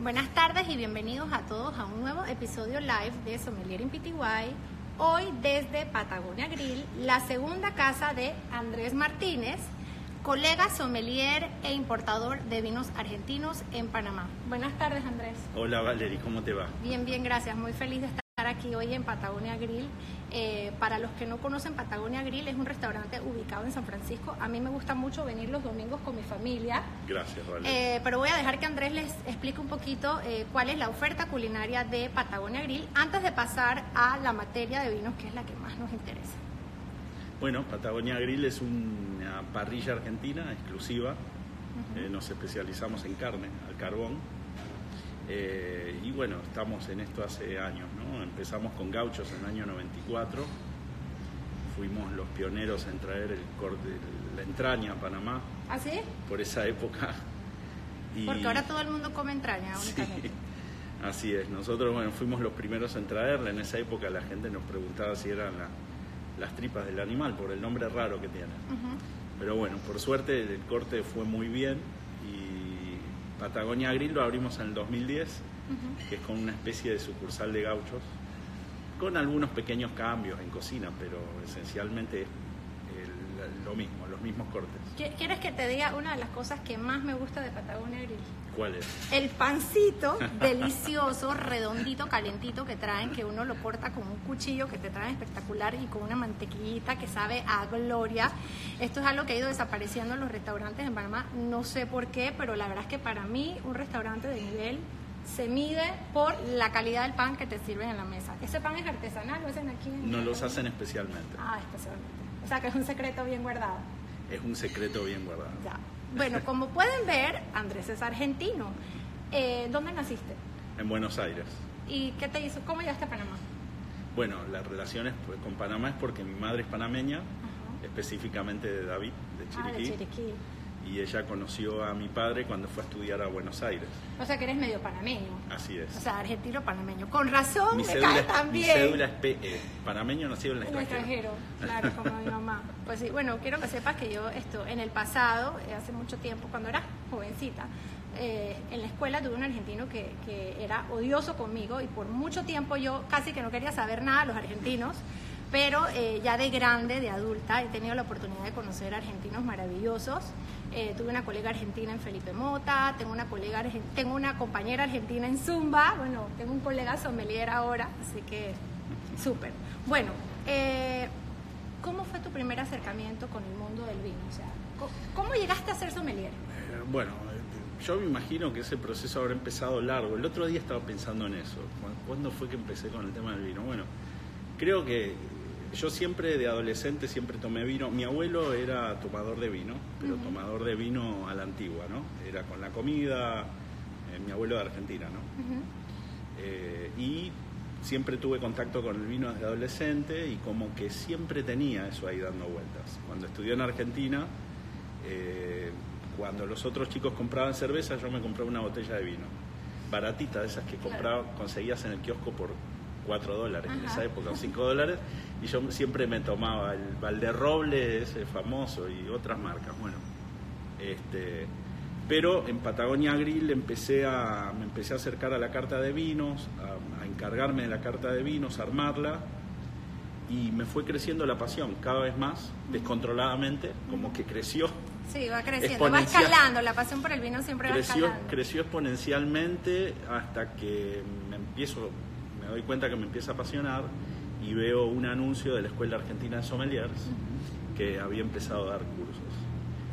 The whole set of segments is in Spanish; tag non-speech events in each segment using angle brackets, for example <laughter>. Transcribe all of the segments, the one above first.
Buenas tardes y bienvenidos a todos a un nuevo episodio live de Sommelier in PTY. Hoy desde Patagonia Grill, la segunda casa de Andrés Martínez, colega sommelier e importador de vinos argentinos en Panamá. Buenas tardes, Andrés. Hola, Valery, ¿cómo te va? Bien, bien, gracias. Muy feliz de estar aquí hoy en Patagonia Grill. Eh, para los que no conocen Patagonia Grill, es un restaurante ubicado en San Francisco. A mí me gusta mucho venir los domingos con mi familia. Gracias, Valery. Eh, pero voy a dejar que Andrés les explique un poquito eh, cuál es la oferta culinaria de Patagonia Grill antes de pasar a la materia de vinos, que es la que más nos interesa. Bueno, Patagonia Grill es una parrilla argentina exclusiva. Eh, nos especializamos en carne, al carbón. Eh, y bueno, estamos en esto hace años, ¿no? Empezamos con gauchos en el año 94. Fuimos los pioneros en traer el corte, la entraña a Panamá ¿Ah, sí? por esa época. Y- Porque ahora todo el mundo come entraña Sí, únicamente. así es. Nosotros bueno, fuimos los primeros en traerla. En esa época la gente nos preguntaba si eran la- las tripas del animal por el nombre raro que tiene. Pero bueno, por suerte el corte fue muy bien Patagonia Grill lo abrimos en el 2010, Ujú. que es con una especie de sucursal de gauchos, con algunos pequeños cambios en cocina, pero esencialmente el- lo mismo, los mismos cortes. ¿Qui- ¿Quieres que te diga una de las cosas que más me gusta de Patagonia Grill? ¿Cuál es? El pancito <laughs> delicioso, redondito, calentito que traen, que uno lo corta con un cuchillo que te traen espectacular y con una mantequillita que sabe a gloria. Esto es algo que ha ido desapareciendo en los restaurantes en Panamá, no sé por qué, pero la verdad es que para mí un restaurante de nivel se mide por la calidad del pan que te sirven en la mesa. ¿Ese pan es artesanal? ¿Lo hacen aquí? en No los hacen especialmente. Ah, especialmente. O sea que es un secreto bien guardado. Es un secreto bien guardado. Ya. Bueno, como pueden ver, Andrés es argentino. Eh, ¿Dónde naciste? En Buenos Aires. ¿Y qué te hizo? ¿Cómo llegaste a Panamá? Bueno, las relaciones pues, con Panamá es porque mi madre es panameña, Ajá. específicamente de David, de Ah, de Chiriquí. Y ella conoció a mi padre cuando fue a estudiar a Buenos Aires. O sea que eres medio panameño. Así es. O sea, argentino panameño. Con razón mi, me cédula, cae tan mi cédula es PE, panameño nacido en el En el extranjero. extranjero, claro, como mi mamá. Pues sí, bueno, quiero que sepas que yo esto en el pasado, eh, hace mucho tiempo, cuando era jovencita, eh, en la escuela tuve un argentino que, que era odioso conmigo y por mucho tiempo yo casi que no quería saber nada de los argentinos, pero eh, ya de grande, de adulta, he tenido la oportunidad de conocer argentinos maravillosos. Eh, tuve una colega argentina en Felipe Mota, tengo una colega tengo una compañera argentina en Zumba, bueno, tengo un colega sommelier ahora, así que súper. Bueno, eh, ¿cómo fue tu primer acercamiento con el mundo del vino? O sea, ¿cómo, llegaste a ser sommelier? Eh, bueno, eh, yo me imagino que ese proceso habrá empezado largo. El otro día estaba pensando en eso. ¿Cu- ¿Cuándo fue que empecé con el tema del vino? Bueno, creo que yo siempre de adolescente siempre tomé vino. Mi abuelo era tomador de vino, pero tomador de vino a la antigua, ¿no? Era con la comida, eh, mi abuelo de Argentina, ¿no? Eh, y siempre tuve contacto con el vino desde adolescente y como que siempre tenía eso ahí dando vueltas. Cuando estudié en Argentina, eh, cuando los otros chicos compraban cerveza, yo me compré una botella de vino. Baratita, de esas que compraba, conseguías en el kiosco por 4 dólares en Ajá. esa época, o <laughs> 5 dólares, y yo siempre me tomaba el Valderroble, ese famoso, y otras marcas. Bueno, este, pero en Patagonia Grill empecé a, me empecé a acercar a la carta de vinos, a, a encargarme de la carta de vinos, a armarla, y me fue creciendo la pasión cada vez más, descontroladamente, como que creció, Sí, va creciendo, va escalando, la pasión por el vino siempre va creció, escalando. creció exponencialmente hasta que me empiezo, me doy cuenta que me empieza a apasionar y veo un anuncio de la Escuela Argentina de Sommeliers que había empezado a dar cursos.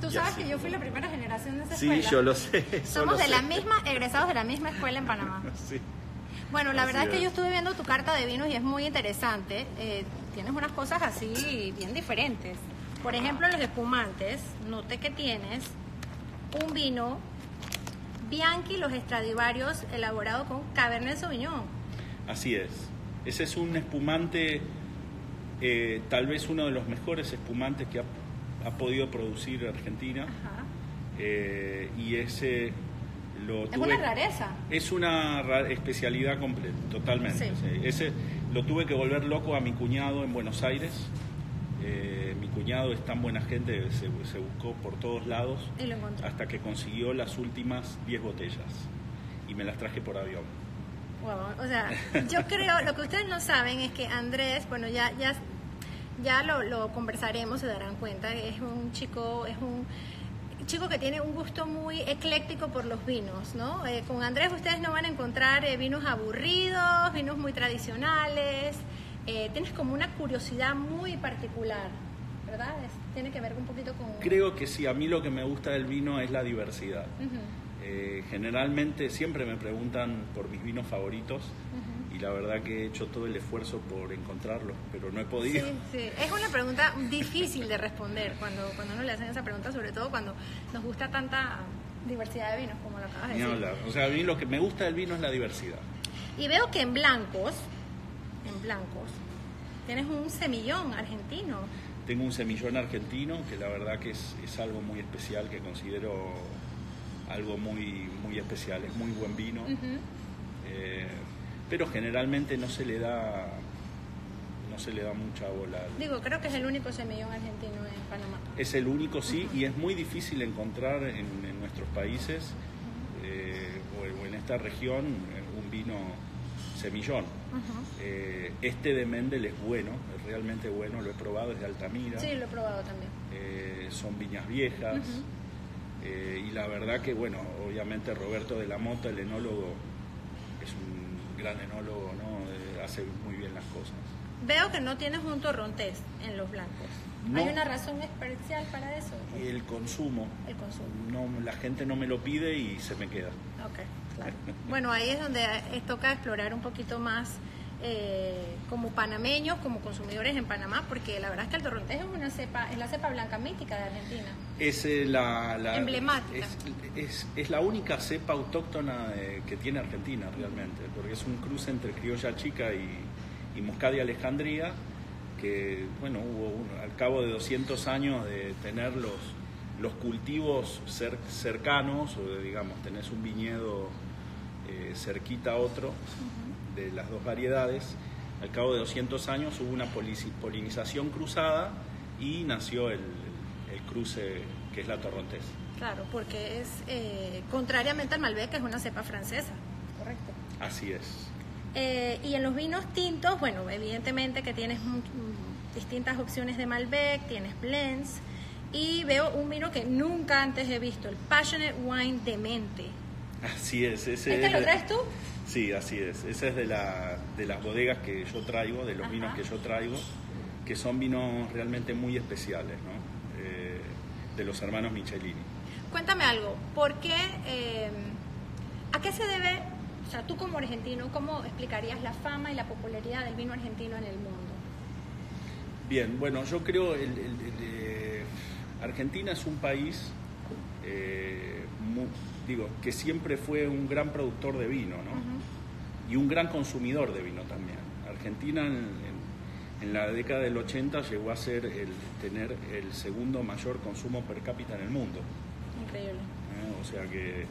Tú sabes así que yo fui la primera generación de esa Sí, escuela. yo lo sé. <laughs> Somos lo de sé. la misma, egresados de la misma escuela en Panamá. <laughs> Sí. Bueno, la Así verdad es que yo estuve viendo tu carta de vinos y es muy interesante. Eh, tienes unas cosas así bien diferentes. Por ejemplo, los espumantes, noté que tienes un vino Bianchi Los Estradivarios elaborado con Cabernet Sauvignon. Así es. Ese es un espumante, eh, tal vez uno de los mejores espumantes que ha, ha podido producir Argentina. Ajá. eh, y ese lo Es tuve. una rareza. Es una ra- especialidad completa, totalmente. Sí. Ese lo tuve que volver loco a mi cuñado en Buenos Aires. Eh, mi cuñado es tan buena gente, se, se buscó por todos lados Y lo hasta que consiguió las últimas 10 botellas. y me las traje por avión. Wow, o sea, yo creo, lo que ustedes no saben es que Andrés, bueno, ya, ya, ya lo, lo conversaremos, se darán cuenta, es un chico, es un chico que tiene un gusto muy ecléctico por los vinos, ¿no? Eh, con Andrés ustedes no van a encontrar eh, vinos aburridos, vinos muy tradicionales, eh, tienes como una curiosidad muy particular, ¿verdad? Es- tiene que ver un poquito con... Creo que sí, a mí lo que me gusta del vino es la diversidad. Ujú, Eh, generalmente siempre me preguntan por mis vinos favoritos y la verdad que he hecho todo el esfuerzo por encontrarlos, pero no he Sí, podido. sí. Es una pregunta difícil de responder cuando, cuando uno le hacen esa pregunta, sobre todo cuando nos gusta tanta diversidad de vinos, como lo acabas de decir. O sea, a mí lo que me gusta del vino es la diversidad. Y veo que en blancos, en blancos, tienes un semillón argentino. Tengo un semillón argentino que la verdad que es, es algo muy especial, que considero algo muy, muy especial. Es muy buen vino, eh, pero generalmente no se le da no se le da mucha bola. al- Digo, creo que es el único semillón argentino en Panamá. Es el único, sí, y es muy difícil encontrar en, en nuestros países eh, o, o en esta región eh, un vino semillón. Eh, este de Mendel es bueno, es realmente bueno, lo he probado, es de Altamira. Sí, lo he probado también. Son viñas viejas. Eh, y la verdad que, bueno, obviamente Roberto de la Mota, el enólogo, es un gran enólogo, ¿no? Eh, hace muy bien las cosas. Veo que no tienes un torrontés en los blancos. No. ¿Hay una razón especial para eso? El consumo, El consumo. no, la gente no me lo pide y se me queda. Ok, claro. Bueno, ahí es donde toca explorar un poquito más eh, como panameños, como consumidores en Panamá, porque la verdad es que el torrontés es una cepa, es la cepa blanca mítica de Argentina. Es eh, la, la- Emblemática. Es, es- es la única cepa autóctona eh, que tiene Argentina realmente, porque es un cruce entre criolla chica y, y moscadia alejandría, que bueno, hubo un- al cabo de 200 años de tener los, los cultivos cer- cercanos, o de, digamos, tenés un viñedo eh, cerquita a otro, de las dos variedades, al cabo de 200 años hubo una polinización cruzada y nació el, el cruce que es la torrontés. Claro, porque es, eh, contrariamente al Malbec, que es una cepa francesa. Correcto. Así es. Eh, y en los vinos tintos, bueno, evidentemente que tienes mm, distintas opciones de Malbec, tienes blends, y veo un vino que nunca antes he visto, el Passionate Wine de Mente. Así es. Ese ¿Este es lo traes tú? Sí, así es. Ese es de, la, de las bodegas que yo traigo, de los Ajá. vinos que yo traigo, que son vinos realmente muy especiales, ¿no? Eh, de los hermanos Michelini. Cuéntame algo, ¿por qué, eh, a qué se debe, o sea, tú como argentino, cómo explicarías la fama y la popularidad del vino argentino en el mundo? Bien, bueno, yo creo el, el- el, eh, Argentina es un país, eh, digo, que siempre fue un gran productor de vino, ¿no? Y un gran consumidor de vino también. Argentina en, en- en la década del 80 llegó a ser el tener el segundo mayor consumo per cápita en el mundo. Increíble. ¿eh? O sea que eh,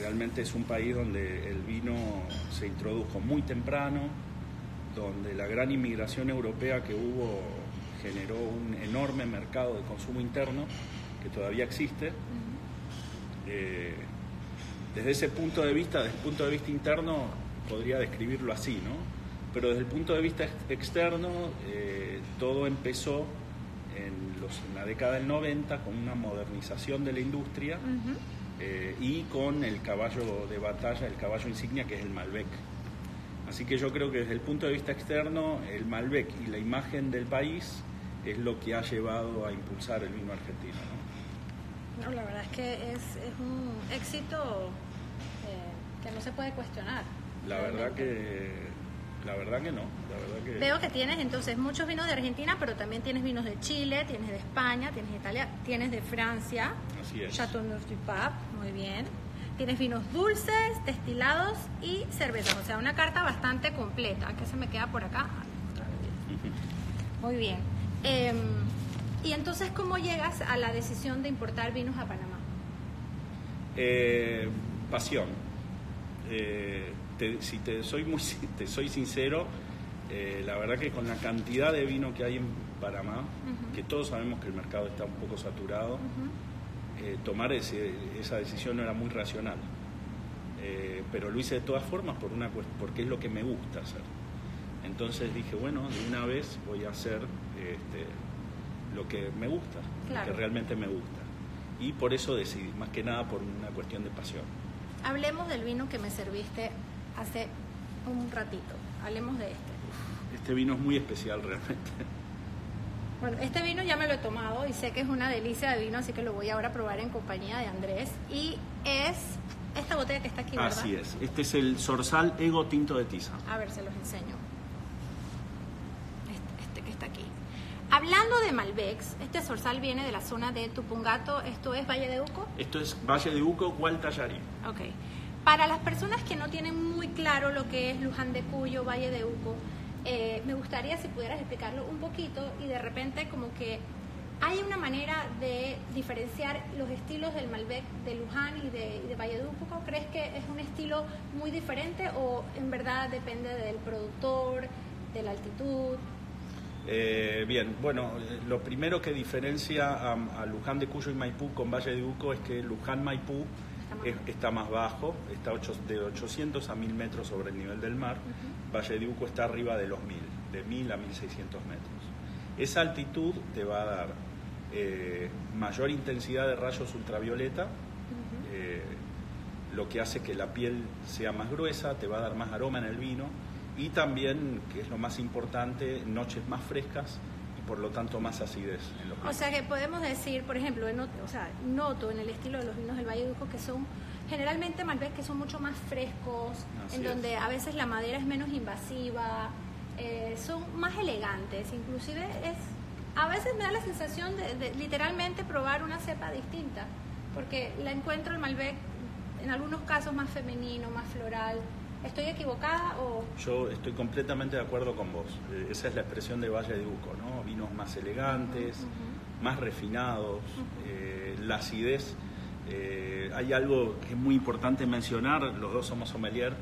realmente es un país donde el vino se introdujo muy temprano, donde la gran inmigración europea que hubo generó un enorme mercado de consumo interno que todavía existe. Eh, desde ese punto de vista, desde el punto de vista interno, podría describirlo así, ¿no? Pero desde el punto de vista ex- externo, eh, todo empezó en, los, en la década del 90 con una modernización de la industria eh, y con el caballo de batalla, el caballo insignia que es el Malbec. Así que yo creo que desde el punto de vista externo, el Malbec y la imagen del país es lo que ha llevado a impulsar el vino argentino. ¿no? No, la verdad es que es, es un éxito eh, que no se puede cuestionar. La verdad que la verdad que no, la verdad que Veo que tienes entonces muchos vinos de Argentina, pero también tienes vinos de Chile, tienes de España, tienes de Italia, tienes de Francia, así es. Chateauneuf du Pape, muy bien. Tienes vinos dulces, destilados y cervezas, o sea, una carta bastante completa. ¿Qué se me queda por acá? Muy bien. Em, y entonces, ¿cómo llegas a la decisión de importar vinos a Panamá? Eh, pasión. Eh, te- si te soy muy <laughs> te soy sincero, eh, la verdad que con la cantidad de vino que hay en Panamá, que todos sabemos que el mercado está un poco saturado, eh, tomar ese- esa decisión no era muy racional. eh, pero lo hice de todas formas por una porque es lo que me gusta hacer. Entonces dije, bueno, de una vez voy a hacer este, lo que me gusta, lo que realmente me gusta. Y por eso decidí, más que nada por una cuestión de pasión. Hablemos del vino que me serviste hace un ratito. Hablemos de este. Este vino es muy especial realmente. Bueno, este vino ya me lo he tomado y sé que es una delicia de vino, así que lo voy ahora a probar en compañía de Andrés. Y es esta botella que está aquí, ¿verdad? Así es. Este es el Sorsal Ego Tinto de Tiza. A ver, se los enseño. Este, este que está aquí. Hablando de Malbecs, este Sorsal viene de la zona de Tupungato. ¿Esto es Valle de Uco? Esto es Valle de Uco, Gualtallarí. Ok. Para las personas que no tienen muy claro lo que es Luján de Cuyo, Valle de Uco, eh, me gustaría si pudieras explicarlo un poquito y de repente como que hay una manera de diferenciar los estilos del Malbec de Luján y de, de Valledupco. ¿Crees que es un estilo muy diferente o en verdad depende del productor, de la altitud? Eh, bien, bueno, lo primero que diferencia a, Luján de Cuyo y Maipú con Valle de Uco es que Luján Está más, bajo, está de 800 a 1000 metros sobre el nivel del mar, Valle de Uco está arriba de los 1000, de 1000 a 1600 metros. Esa altitud te va a dar eh, mayor intensidad de rayos ultravioleta, eh, lo que hace que la piel sea más gruesa, te va a dar más aroma en el vino y también, que es lo más importante, noches más frescas por lo tanto más acidez en los. O sea que podemos decir, por ejemplo, o sea, noto en el estilo de los vinos del Valle de Uco que son generalmente Malbec que son mucho más frescos, en donde a veces la madera es menos invasiva, eh, son más elegantes, inclusive es a veces me da la sensación de, literalmente probar una cepa distinta, porque la encuentro el Malbec en algunos casos más femenino, más floral. ¿Estoy equivocada o...? Yo estoy completamente de acuerdo con vos. Eh, esa es la expresión de Valle de Uco, ¿no? Vinos más elegantes, más refinados, eh, la acidez. hay algo que es muy importante mencionar, los dos somos sommelier,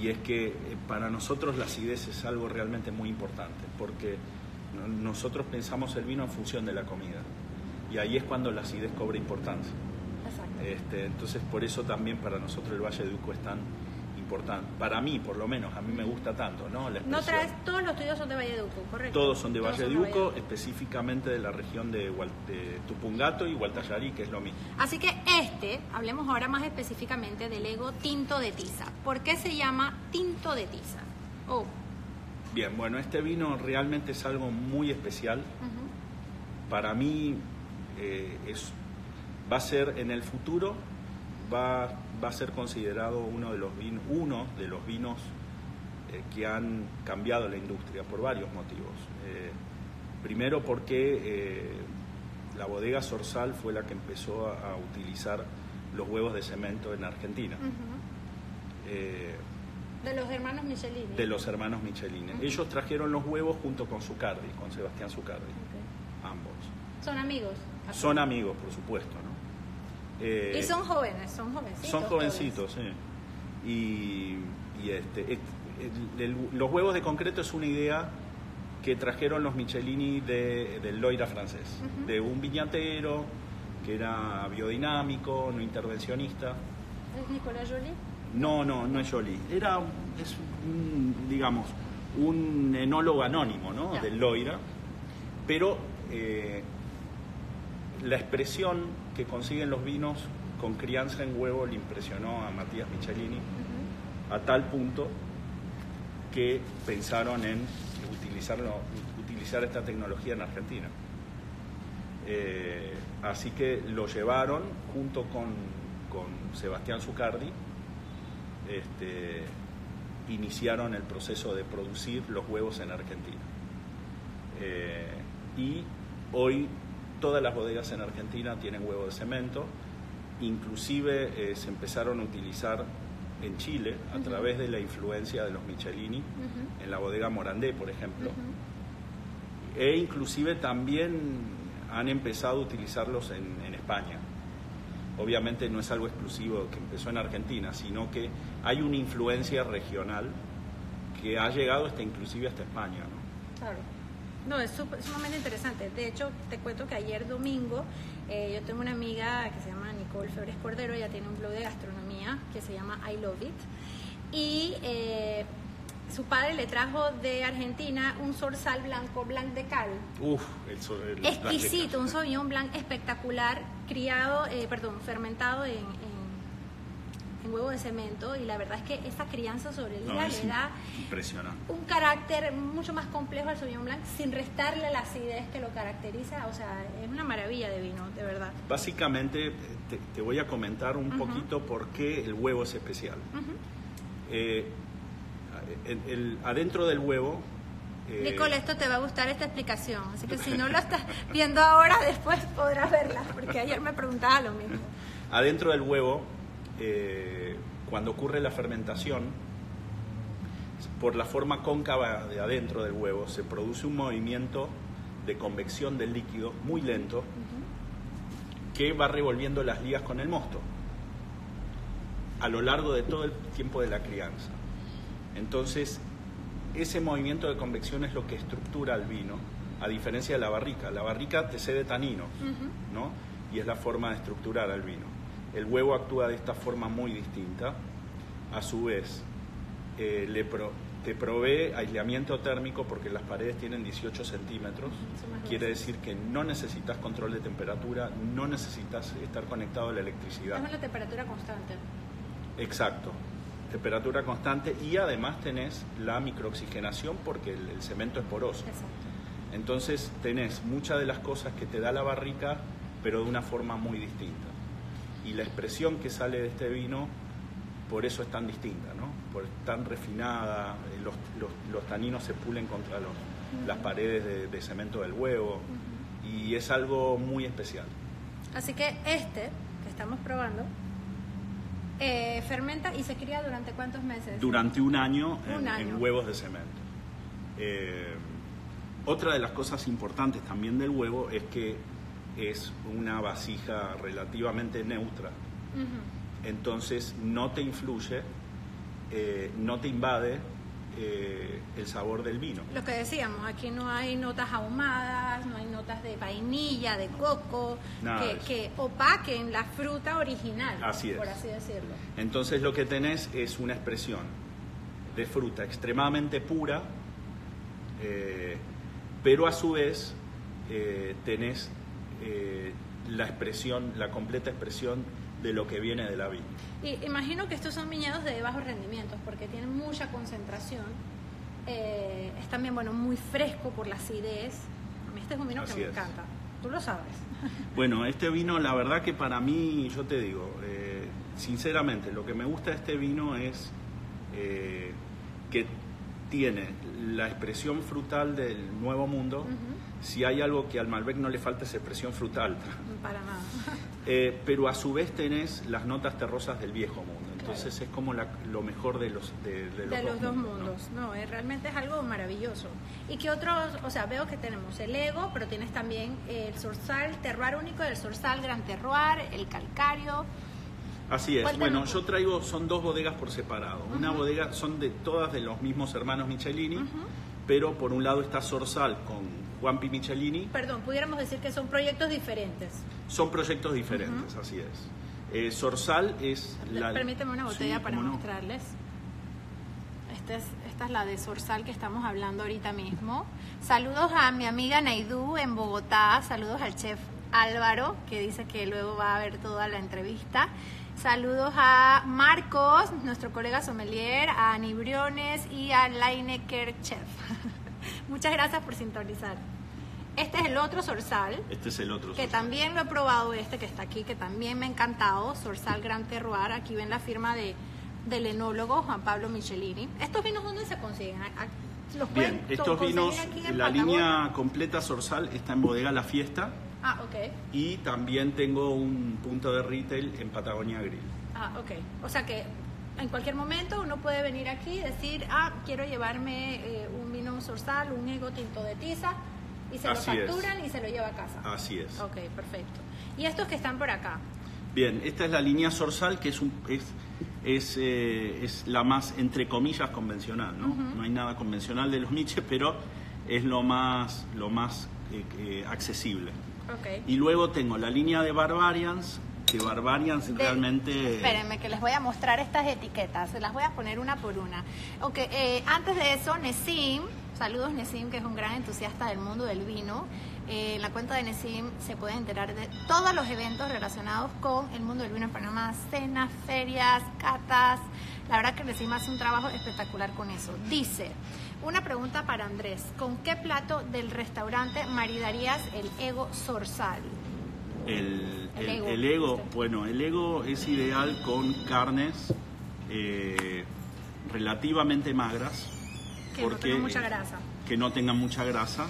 y es que para nosotros la acidez es algo realmente muy importante, porque nosotros pensamos el vino en función de la comida y ahí es cuando la acidez cobra importancia. Este, entonces por eso también para nosotros el Valle de Uco es tan importante. Para mí, por lo menos, a mí me gusta tanto, ¿no? no traes, todos los tuyos son de Valle de Uco, correcto. Todos son de Valle de Uco, específicamente de la región de, Tupungato y Gualtallarí, que es lo mismo. Así que este, hablemos ahora más específicamente del ego tinto de tiza. ¿Por qué se llama tinto de tiza? Oh, Bien, bueno, este vino realmente es algo muy especial. Para mí eh, es, va a ser en el futuro, va, va, a ser considerado uno de los, vin, uno de los vinos eh, que han cambiado la industria por varios motivos. Eh, primero porque la bodega Sorsal fue la que empezó a, utilizar los huevos de cemento en Argentina. De los hermanos Michelini. De los hermanos Michelini. Ellos trajeron los huevos junto con Zucardi, con Sebastián Zucardi. Ambos. ¿Son amigos? Son amigos, por supuesto, ¿no? y son jóvenes, son jovencitos. Son jovencitos, sí. Y, este, los huevos de concreto es una idea que trajeron los Michelini de, del Loira francés, de un viñatero que era biodinámico, no intervencionista. ¿Es Nicolás Jolie? No, no, no es Jolie. Era, es un, digamos, un enólogo anónimo, ¿no? Del Loira. Pero eh, la expresión que consiguen los vinos con crianza en huevo le impresionó a Matías Michelini a tal punto que pensaron en utilizarlo, utilizar esta tecnología en Argentina. Eh, así que lo llevaron junto con, con Sebastián Zucardi este, iniciaron el proceso de producir los huevos en Argentina. Eh, y hoy todas las bodegas en Argentina tienen huevo de cemento, inclusive eh, se empezaron a utilizar en Chile a través de la influencia de los Michelini en la bodega Morandé, por ejemplo, e inclusive también han empezado a utilizarlos en España obviamente no es algo exclusivo que empezó en Argentina, sino que hay una influencia regional que ha llegado hasta inclusive hasta España. ¿no? Claro. No, es sumamente interesante. De hecho, te cuento que ayer domingo eh, yo tengo una amiga que se llama Nicole Febres Cordero, ella tiene un blog de gastronomía que se llama I Love It. Y eh, su padre le trajo de Argentina un zorzal blanco, blanc de cal. Uf, el Exquisito, un Sauvignon Blanc espectacular, criado, eh, perdón, fermentado en, en huevo de cemento. Y la verdad es que esa crianza sobre el No, le da un carácter mucho más complejo al Sauvignon Blanc sin restarle la acidez que lo caracteriza. O sea, es una maravilla de vino, de verdad. Básicamente, te, te voy a comentar un poquito por qué el huevo es especial. Eh, el- el- adentro del huevo... eh, Nicole, esto te va a gustar esta explicación. Así que si no lo <laughs> estás viendo ahora, después podrás verla, porque ayer me preguntaba lo mismo. Adentro del huevo, eh, cuando ocurre la fermentación, por la forma cóncava de adentro del huevo, se produce un movimiento de convección del líquido muy lento que va revolviendo las ligas con el mosto a lo largo de todo el tiempo de la crianza. Entonces, ese movimiento de convección es lo que estructura el vino, a diferencia de la barrica. La barrica te cede taninos, ¿no? Y es la forma de estructurar al vino. El huevo actúa de esta forma muy distinta. A su vez, eh, le pro- te provee aislamiento térmico porque las paredes tienen 18 centímetros. Quiere decir que no necesitas control de temperatura, no necesitas estar conectado a la electricidad. Estamos en la temperatura constante. Exacto. Temperatura constante y además tenés la microoxigenación porque el, el cemento es poroso. Exacto. Entonces tenés muchas de las cosas que te da la barrica, pero de una forma muy distinta. Y la expresión que sale de este vino, por eso es tan distinta, ¿no? Por tan refinada, eh, los, los- los taninos se pulen contra los- las paredes de, de cemento del huevo, y es algo muy especial. Así que este que estamos probando eh, fermenta y se cría durante cuántos meses? durante un año, en, Un año. en huevos de cemento. Eh, otra de las cosas importantes también del huevo es que es una vasija relativamente neutra, entonces no te influye, eh, no te invade eh, el sabor del vino. Lo que decíamos, aquí no hay notas ahumadas, no hay notas de vainilla, de coco, que, opaquen la fruta original, Así es. por así decirlo. Entonces lo que tenés es una expresión de fruta extremadamente pura, eh, pero a su vez eh, tenés eh, la expresión, la completa expresión de lo que viene de la viña. Y imagino que estos son viñedos de bajos rendimientos porque tienen mucha concentración. Eh, es también, bueno, muy fresco por la acidez. A mí este es un vino Así que me es. encanta. Tú lo sabes. <laughs> Bueno, este vino, la verdad que para mí, yo te digo, eh, sinceramente, lo que me gusta de este vino es eh, que tiene la expresión frutal del Nuevo Mundo. Si hay algo que al Malbec no le falta es expresión frutal. <laughs> Para nada. <laughs> Eh, pero a su vez tenés las notas terrosas del viejo mundo. Entonces es como la- lo mejor de los, de, de los, de los dos mundos. ¿no? eh, realmente es algo maravilloso. Y que otros, o sea, veo que tenemos el Ego, pero tienes también el Sorsal, Terroir único del Sorsal Gran Terroir, el Calcario. Así es. Bueno, yo traigo, son dos bodegas por separado. Una bodega, son de todas de los mismos hermanos Michelini, pero por un lado está Sorsal con Juanpi Michelini. Perdón, pudiéramos decir que son proyectos diferentes. Son proyectos diferentes, así es. Eh, Sorsal es la... Permíteme una botella Sí, para no. mostrarles. Esta es, esta es la de Sorsal que estamos hablando ahorita mismo. Saludos a mi amiga Naidú en Bogotá. Saludos al chef Álvaro, que dice que luego va a ver toda la entrevista. Saludos a Marcos, nuestro colega sommelier, a Ani Briones y a Leinecker Chef. <laughs> <laughs> Muchas gracias por sintonizar. Este es el otro Sorsal Este es el otro. que Sorsal. también lo he probado este que está aquí, que también me ha encantado, Sorsal Gran Terroir, aquí ven la firma de, del enólogo Juan Pablo Michelini. ¿Estos vinos dónde se consiguen? ¿A- a- ¿Los Bien, estos vinos, aquí en la Patagonia? línea completa Sorsal está en bodega La Fiesta Ah, ok. y también tengo un punto de retail en Patagonia Grill. Ah, ok. O sea que en cualquier momento uno puede venir aquí y decir, ah, quiero llevarme eh, un vino Sorsal, un ego tinto de tiza, y se Así lo es. facturan y se lo lleva a casa. Así es. Ok, perfecto. ¿Y estos que están por acá? Bien, esta es la línea Sorsal, que es, un, es, es, eh, es la más, entre comillas, convencional. ¿no? no hay nada convencional de los niches, pero es lo más, lo más eh, eh, accesible. Ok. Y luego tengo la línea de Barbarians, que Barbarians realmente... Espérenme, que les voy a mostrar estas etiquetas, se las voy a poner una por una. Ok, eh, antes de eso, Nesim, saludos Nesim, que es un gran entusiasta del mundo del vino. Eh, en la cuenta de Nesim se pueden enterar de todos los eventos relacionados con el mundo del vino en Panamá, cenas, ferias, catas. La verdad que Nesim hace un trabajo espectacular con eso. Dice, una pregunta para Andrés, ¿con qué plato del restaurante maridarías el ego zorzal? El, el, ego, bueno, el ego es ideal con carnes eh, relativamente magras. Que no tengan mucha grasa. Que no tengan mucha grasa.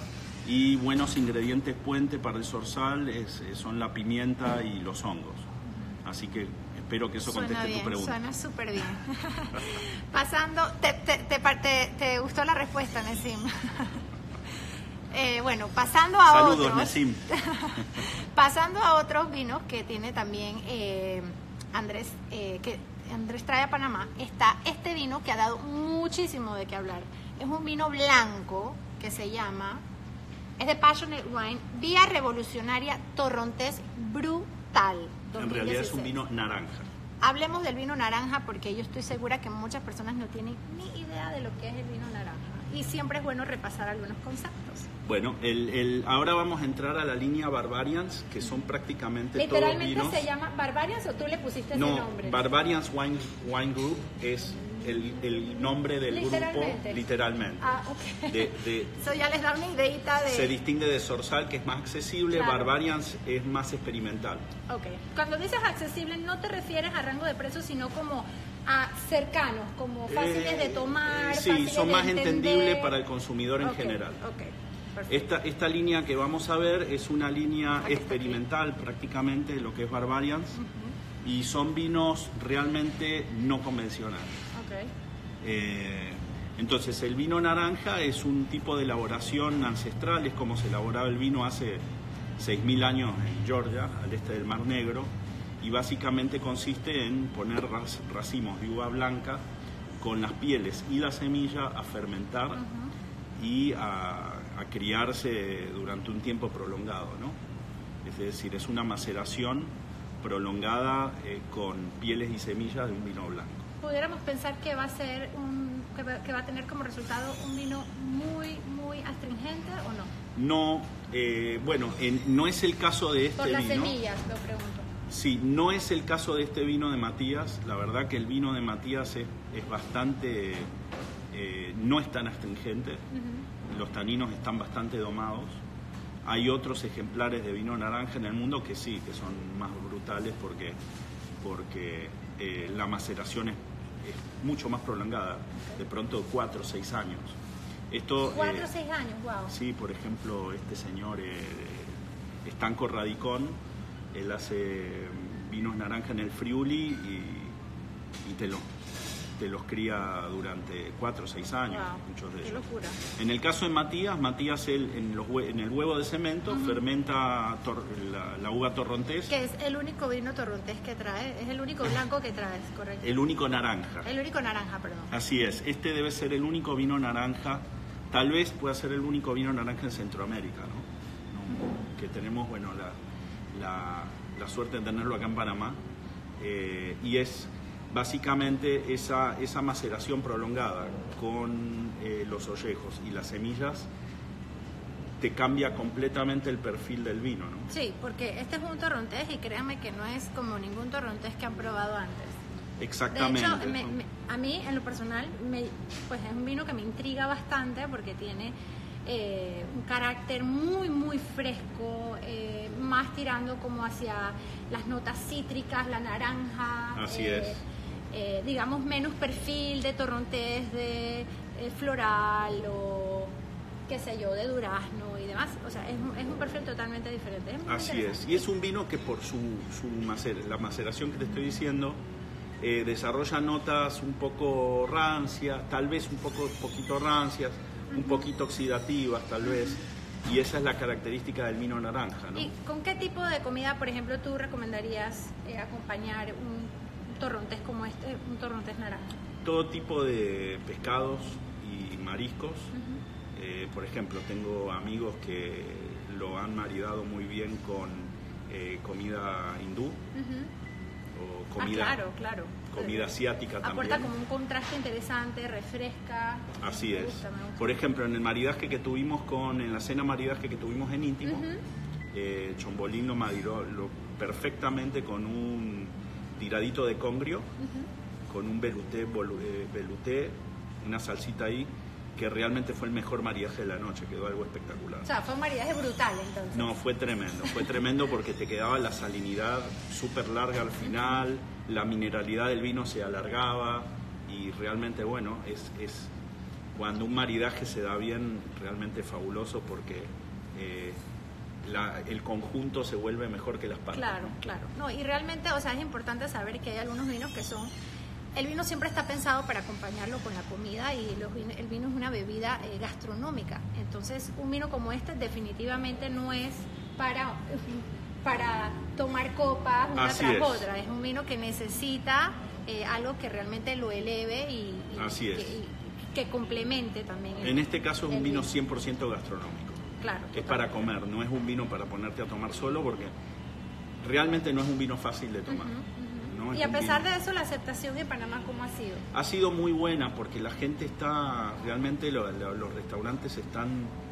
Y buenos ingredientes puente para el zorzal es, son la pimienta y los hongos. Así que espero que eso conteste tu pregunta. Suena súper bien. <laughs> Pasando, te, te, te, te, gustó la respuesta? Eh, bueno, pasando a Saludos, otros. <laughs> pasando a otros vinos que tiene también eh, Andrés, eh, que Andrés trae a Panamá, está este vino que ha dado muchísimo de qué hablar. Es un vino blanco que se llama, es de Passionate Wine, Vía Revolucionaria Torrontés Brutal. En realidad es un vino naranja. Hablemos del vino naranja porque yo estoy segura que muchas personas no tienen ni idea de lo que es el vino naranja. Y siempre es bueno repasar algunos conceptos. Bueno, el, el, ahora vamos a entrar a la línea Barbarians, que son prácticamente ¿Literalmente todos vinos. se llama Barbarians o tú le pusiste ese nombre? Barbarians Wine, Wine Group es el, el nombre del grupo, literalmente. Ah, ok. De, <laughs> ya les da una ideita de... Se distingue de Sorsal, que es más accesible, claro. Barbarians es más experimental. Ok. Cuando dices accesible, no te refieres a rango de precio, sino como a cercanos, como fáciles eh, de tomar. Sí, son más entendibles para el consumidor en okay, general. Okay. Esta, esta línea que vamos a ver es una línea experimental prácticamente, lo que es Barbarians, uh -huh. y son vinos realmente no convencionales. Okay. Eh, entonces el vino naranja es un tipo de elaboración ancestral, es como se elaboraba el vino hace 6.000 años en Georgia, al este del Mar Negro, y básicamente consiste en poner racimos de uva blanca con las pieles y la semilla a fermentar uh -huh. y a a criarse durante un tiempo prolongado, ¿no? Es decir, es una maceración prolongada eh, con pieles y semillas de un vino blanco. Pudiéramos pensar que va a ser un, que va, que va a tener como resultado un vino muy muy astringente o no? No, eh, bueno, en, no es el caso de este Por las vino. semillas, lo pregunto. Sí, no es el caso de este vino de Matías. La verdad que el vino de Matías es, es bastante, eh, no es tan astringente. Uh -huh. Los taninos están bastante domados. Hay otros ejemplares de vino naranja en el mundo que sí, que son más brutales porque, porque eh, la maceración es, es, mucho más prolongada, de pronto cuatro o seis años. Esto, cuatro o eh, seis años, wow. Sí, por ejemplo, este señor eh, Estanco Radicón, él hace vinos naranja en el Friuli y, y te, los cría durante 4 o 6 años, wow, muchos de qué ellos. Locura. En el caso de Matías, Matías él, en, los, en, el huevo de cemento uh -huh. fermenta tor, la, la, uva torrontés. Que es el único vino torrontés que trae, es el único blanco que traes, correcto. El único naranja. El único naranja, perdón. Así es, este debe ser el único vino naranja, tal vez pueda ser el único vino naranja en Centroamérica, ¿no? ¿No? Que tenemos, bueno, la, la la suerte de tenerlo acá en Panamá, eh, y es básicamente esa, esa maceración prolongada con eh, los ollejos y las semillas te cambia completamente el perfil del vino, ¿no? Sí, porque este es un torrontés y créanme que no es como ningún torrontés que han probado antes. Exactamente. De hecho, me, me, a mí en lo personal, me, pues es un vino que me intriga bastante porque tiene eh, un carácter muy, muy fresco, eh, más tirando como hacia las notas cítricas, la naranja. Así eh, es. Digamos, menos perfil de torrontés de floral o qué sé yo, de durazno y demás. O sea, es, es un perfil totalmente diferente. Es Así es. Y es un vino que por su, su macer, la maceración que te estoy diciendo, eh, desarrolla notas un poco rancias, tal vez un poco poquito rancias, un poquito oxidativas tal vez, y esa es la característica del vino naranja. ¿no? ¿Y con qué tipo de comida, por ejemplo, tú recomendarías eh, acompañar un torrontés como este, un torrontés naranja? Todo tipo de pescados y mariscos. Uh -huh. eh, por ejemplo, tengo amigos que lo han maridado muy bien con eh, comida hindú o Ah, comida, claro, claro. comida asiática Aporta también. como un contraste interesante, refresca. Así Me es. gusta, me gusta. Por ejemplo, en el maridaje que tuvimos con, en la cena maridaje que tuvimos en íntimo, Ujú. eh, Chombolín lo maridó lo- perfectamente con un tiradito de congrio, con un veluté, eh, veluté, una salsita ahí, que realmente fue el mejor maridaje de la noche, quedó algo espectacular. O sea, fue un maridaje brutal entonces. No, fue tremendo, fue tremendo porque te quedaba la salinidad súper larga al final, la mineralidad del vino se alargaba y realmente bueno, es, es cuando un maridaje se da bien, realmente fabuloso porque eh, la- el conjunto se vuelve mejor que las partes. Claro, claro. No, y realmente, o sea, es importante saber que hay algunos vinos que son... El vino siempre está pensado para acompañarlo con la comida y los vin- el vino es una bebida eh, gastronómica. Entonces, un vino como este definitivamente no es para, <laughs> para tomar copas una Así tras es. otra. Es un vino que necesita eh, algo que realmente lo eleve y, y Así es. que, y que complemente también. el- En este caso es un vino 100% gastronómico. Claro. Es para comer, no es un vino para ponerte a tomar solo porque realmente no es un vino fácil de tomar. Y a pesar vino- de eso, la aceptación en Panamá, ¿cómo ha sido? Ha sido muy buena porque la gente está, realmente lo- lo- los restaurantes están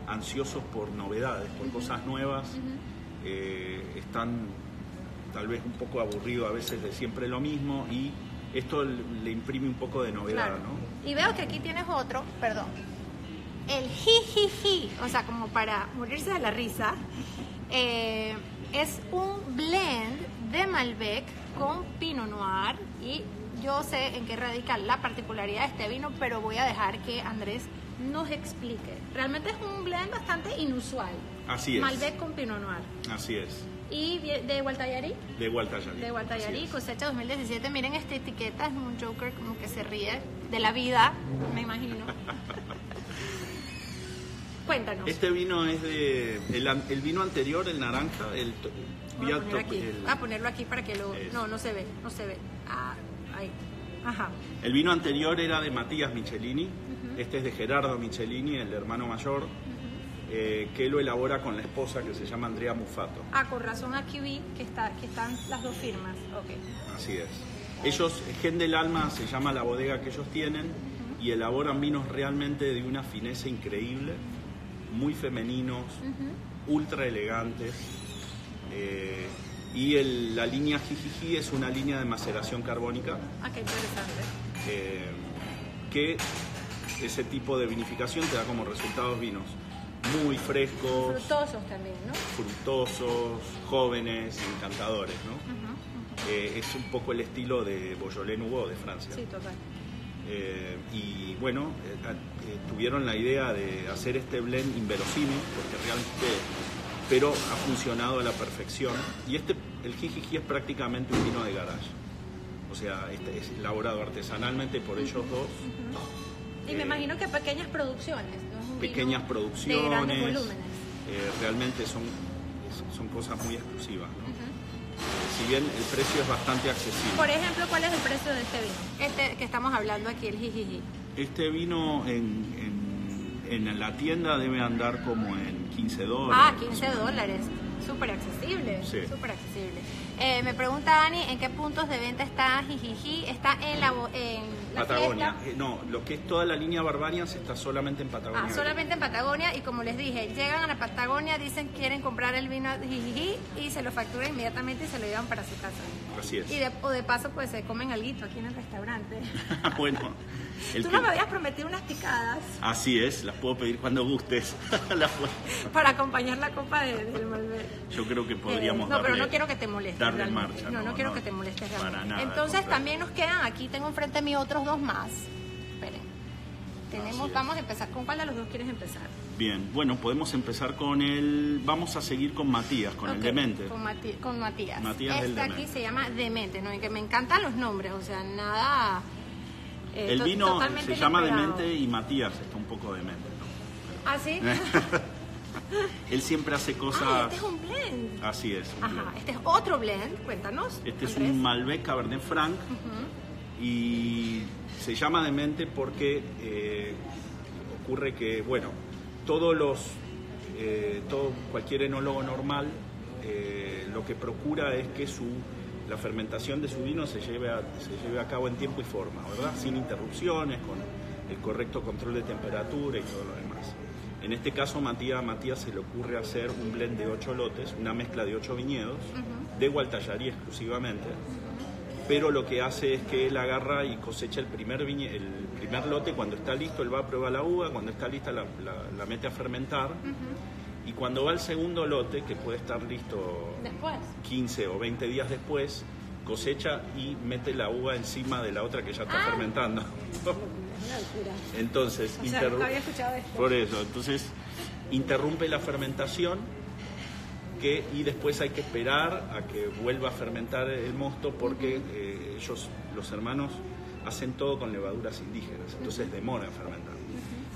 ansiosos por novedades, por cosas nuevas, eh, están tal vez un poco aburridos a veces de siempre lo mismo y esto le le imprime un poco de novedad, Claro. ¿no? Y veo que aquí tienes otro, perdón. El jijiji, o sea, como para morirse de la risa, eh, es un blend de Malbec con Pinot Noir y yo sé en qué radica la particularidad de este vino, pero voy a dejar que Andrés nos explique. Realmente es un blend bastante inusual. Así es. Malbec con Pinot Noir. Así es, Y de Gualtallarí, de Gualtallarí. de Gualtallarí, cosecha 2017. Miren esta etiqueta, es un Joker como que se ríe de la vida, me imagino. <laughs> Cuéntanos. Este vino es de, el, vino anterior, el naranja, el... Voy a, ponerlo aquí. el- Voy a ponerlo aquí para que lo... No, no se ve, no se ve. Ah, ahí. Ajá. El vino anterior era de Matías Michelini, este es de Gerardo Michelini, el hermano mayor, eh, que lo elabora con la esposa que se llama Andrea Mufato. Ah, con razón aquí vi que, está, que están las dos firmas. Ok. Así es. Ellos, Gen del Alma se llama la bodega que ellos tienen y elaboran vinos realmente de una fineza increíble, muy femeninos, ultra elegantes. eh, y el- la línea Jijiji es una línea de maceración carbónica Ah, qué interesante. eh, que ese tipo de vinificación te da como resultados vinos muy frescos, Frutosos también, ¿no? frutosos, jóvenes, encantadores, ¿no? Eh, es un poco el estilo de Beaujolais Nouveau de Francia. Sí, total. Eh, y bueno, eh, eh, tuvieron la idea de hacer este blend inverosímil, porque realmente, pero ha funcionado a la perfección. Y este, el Jijiji es prácticamente un vino de garage. O sea, este es elaborado artesanalmente por ellos dos. Y me imagino que pequeñas producciones, ¿no? Es un vino Pequeñas De grandes producciones. volúmenes. realmente son, son cosas muy exclusivas. ¿no? Si bien el precio es bastante accesible. Por ejemplo, ¿cuál es el precio de este vino? Este que estamos hablando aquí, el jijiji. Este vino en, en, en la tienda debe andar como en 15 dólares. Ah, 15 dólares. Súper accesible. Sí. Súper accesible. Eh, me pregunta Ani, ¿en qué puntos de venta está Jijiji? ¿Está en la, en la Patagonia. fiesta? Eh, no, lo que es toda la línea Barbarians está solamente en Patagonia. Ah, solamente en Patagonia y como les dije, llegan a la Patagonia, dicen quieren comprar el vino Jijiji y se lo facturan inmediatamente y se lo llevan para su casa. Así es. Y de, o de paso pues se comen alguito aquí en el restaurante. <laughs> bueno, el Tú que- no me habías prometido unas picadas así es, las puedo pedir cuando gustes. <laughs> Las puedo- para acompañar la copa de, del Malbec. Yo creo que podríamos Eh, no, pero darle- no quiero que te molestes. darle marcha. No, no, quiero que te molestes para realmente. nada, al Entonces también nos quedan, aquí tengo enfrente a mí otros dos más. Esperen. Tenemos, vamos a empezar. ¿Con cuál de los dos quieres empezar? Bien, bueno, podemos empezar con el... Vamos a seguir con Matías, con el Ok, demente. Con, Mati- con Matías. Matías este del aquí se llama Demente, ¿no? Y que me encantan los nombres, o sea, nada. Eh, El vino se llama inesperado. demente y Matías está un poco demente. ¿no? ¿Ah, sí? <laughs> Él siempre hace Ah, cosas... este es un blend. Así es. Ajá, blend. este es otro blend, cuéntanos. Este es un Malbec Cabernet Franc y se llama demente porque eh, ocurre que, bueno, todos los, eh, todo, cualquier enólogo normal eh, lo que procura es que su, la fermentación de su vino se lleve, a, se lleve a cabo en tiempo y forma, ¿verdad? Sin interrupciones, con el correcto control de temperatura y todo lo demás. En este caso, Matías, Matías se le ocurre hacer un blend de ocho lotes, una mezcla de ocho viñedos, de Gualtallarí exclusivamente, pero lo que hace es que él agarra y cosecha el primer, el primer lote, cuando está listo él va a probar la uva, cuando está lista la, la, mete a fermentar, y cuando va el segundo lote, que puede estar listo después. 15 o 20 días después, cosecha y mete la uva encima de la otra que ya está Ah. fermentando. Entonces, O sea, había escuchado esto. por eso, entonces interrumpe la fermentación que, y después hay que esperar a que vuelva a fermentar el mosto porque eh, ellos, los hermanos, hacen todo con levaduras indígenas, entonces demora en fermentar.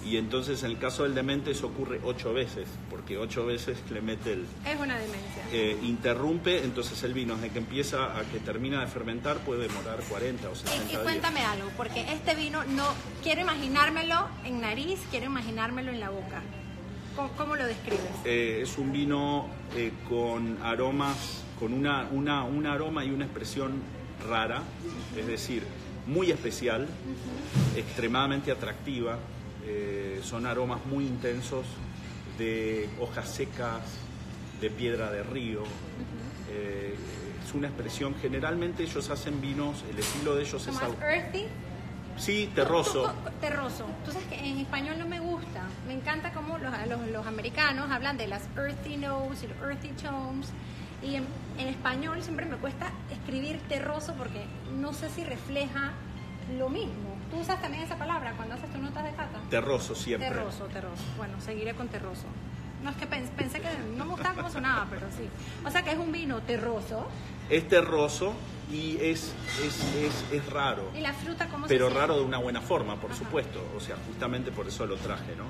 Y entonces en el caso del demente eso ocurre ocho veces, porque ocho veces <laughs> le mete el... Es una demencia. eh, interrumpe, entonces el vino desde que empieza a que termina de fermentar puede demorar 40 o 60 Y, y días. cuéntame algo, porque este vino no quiero imaginármelo en nariz, quiero imaginármelo en la boca. ¿Cómo, cómo lo describes? Eh, es un vino eh, con aromas, con una, una, un aroma y una expresión rara, es decir, muy especial, extremadamente atractiva. Eh, son aromas muy intensos de hojas secas, de piedra de río. eh, es una expresión, generalmente ellos hacen vinos, el estilo de ellos es... Más earthy. Sí, terroso. <laughs> Terroso. Tú sabes que en español no me gusta. Me encanta cómo los, los, los americanos hablan de las earthy notes y los earthy tones. Y en, en español siempre me cuesta escribir terroso porque no sé si refleja lo mismo. ¿Tú usas también esa palabra cuando haces tus notas de cata? Terroso siempre. Terroso, terroso. Bueno, seguiré con terroso. No es que pens- pensé que no me gustaba cómo sonaba, pero sí. O sea que es un vino terroso. Es terroso y es, es, es, es raro. ¿Y la fruta cómo se pero siente? raro de una buena forma, por Ajá. supuesto. O sea, justamente por eso lo traje, ¿no?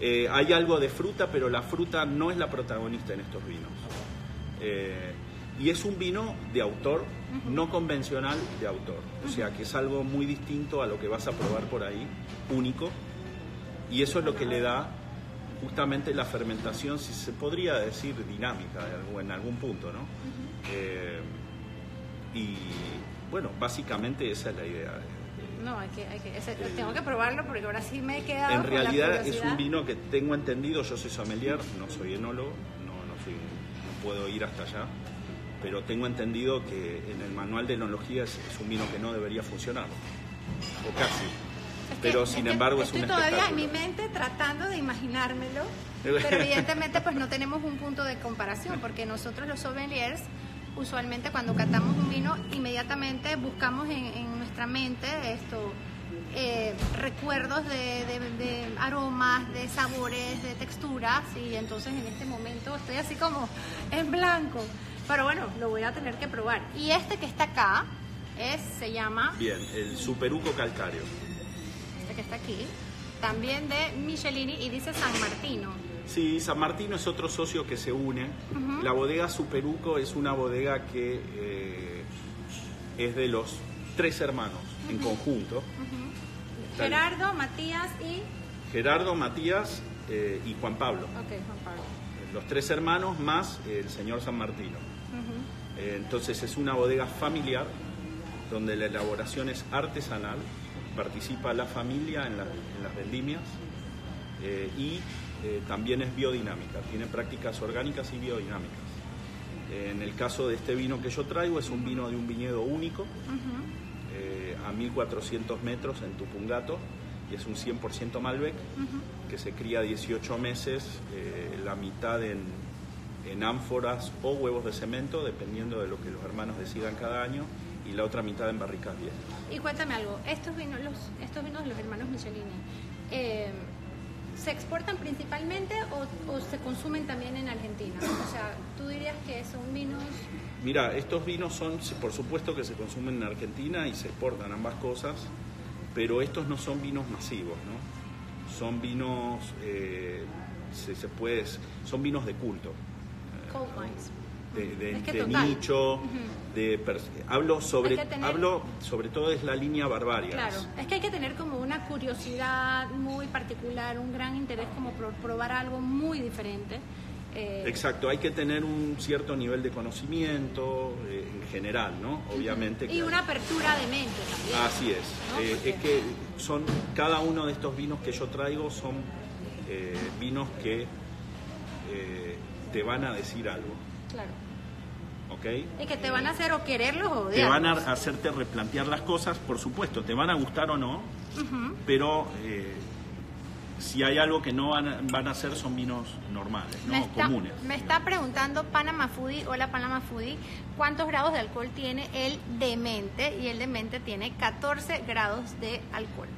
Eh, hay algo de fruta, pero la fruta no es la protagonista en estos vinos. Eh, y es un vino de autor, no convencional de autor. O sea, que es algo muy distinto a lo que vas a probar por ahí, único. Y eso es lo que le da justamente la fermentación, si se podría decir dinámica en algún punto, ¿no? Eh, y bueno, básicamente esa es la idea. No, hay que, hay que, ese- tengo que probarlo porque ahora sí me he quedado En con la realidad es un vino que tengo entendido, yo soy sommelier, no soy enólogo, no, no, soy, no puedo ir hasta allá, pero tengo entendido que en el manual de enología es, es un vino que no debería funcionar, o casi. Es que- pero es sin que embargo es estoy un todavía en mi mente tratando de imaginármelo, <laughs> pero evidentemente pues no tenemos un punto de comparación porque nosotros los sommeliers usualmente cuando catamos un vino inmediatamente buscamos en, en nuestra mente esto eh, recuerdos de, de- de aromas, de sabores, de texturas y entonces en este momento estoy así como en blanco. Pero bueno, lo voy a tener que probar. Y este que está acá es, se llama Bien, el superuco calcáreo. este que está aquí, también de Michelini y dice San Martino. Sí, San Martino es otro socio que se une. La bodega Superuco es una bodega que eh, es de los tres hermanos en conjunto. Gerardo, Matías y... Gerardo, Matías eh, y Juan Pablo. Ok, Juan Pablo. Los tres hermanos más el señor San Martino. Eh, entonces es una bodega familiar donde la elaboración es artesanal, participa la familia en, la- en las vendimias eh, y eh, también es biodinámica, tiene prácticas orgánicas y biodinámicas. En el caso de este vino que yo traigo es un vino de un viñedo único Ujú. eh, a 1400 metros en Tupungato y es un 100% Malbec que se cría 18 meses, la mitad en, en ánforas o huevos de cemento, dependiendo de lo que los hermanos decidan cada año, y la otra mitad en barricas viejas. Y cuéntame algo, estos vinos, los, estos vinos de los hermanos Michelini, eh, ¿se exportan principalmente o, o se consumen también en Argentina? O sea, tú dirías que son vinos... Mira, estos vinos son, por supuesto que se consumen en Argentina y se exportan ambas cosas, pero estos no son vinos masivos, ¿no? Son vinos, eh, se, se puede, son vinos de culto. De, de- Es que de total. nicho, de hablo sobre tener- hablo sobre todo es la línea Barbarias. Claro, es que hay que tener como una curiosidad muy particular, un gran interés como por probar algo muy diferente. Eh, Exacto, hay que tener un cierto nivel de conocimiento eh, en general, ¿no? Obviamente. y una apertura de mente también. Así es. ¿no? Eh, es que son cada uno de estos vinos que yo traigo son eh, vinos que eh, te van a decir algo, Claro. ¿ok? Y que te van a hacer o quererlos o Te van a hacerte replantear las cosas, por supuesto, te van a gustar o no, pero eh, si hay algo que no van a, van a ser son vinos normales, no está, comunes. me está preguntando Panama Foodie, hola Panama Foodie, ¿cuántos grados de alcohol tiene el demente? Y el demente tiene 14 grados de alcohol.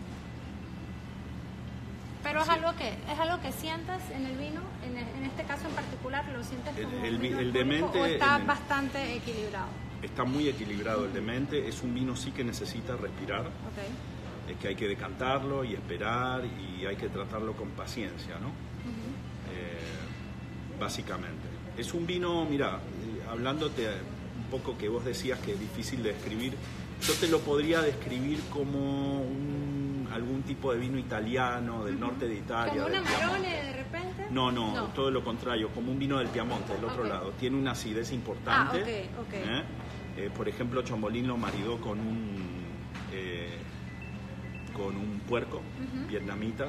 Pero es algo que es algo que sientas en el vino, en, en este caso en particular, ¿lo sientes El- como el vi- vino el demente o está el- bastante equilibrado? Está muy equilibrado el demente, es un vino sí que necesita respirar. Ok. es que hay que decantarlo y esperar y hay que tratarlo con paciencia, ¿no? Eh, básicamente. Es un vino, mira, eh, hablándote un poco que vos decías que es difícil de describir, yo te lo podría describir como un- algún tipo de vino italiano, del norte de Italia. ¿Como una del Piamonte. Marone de repente? No, no, todo lo contrario, como un vino del Piamonte, del otro Ok. lado. Tiene una acidez importante. Ah, ok, ok. ¿eh? Eh, por ejemplo, Chombolín lo maridó con un eh, con un puerco vietnamita,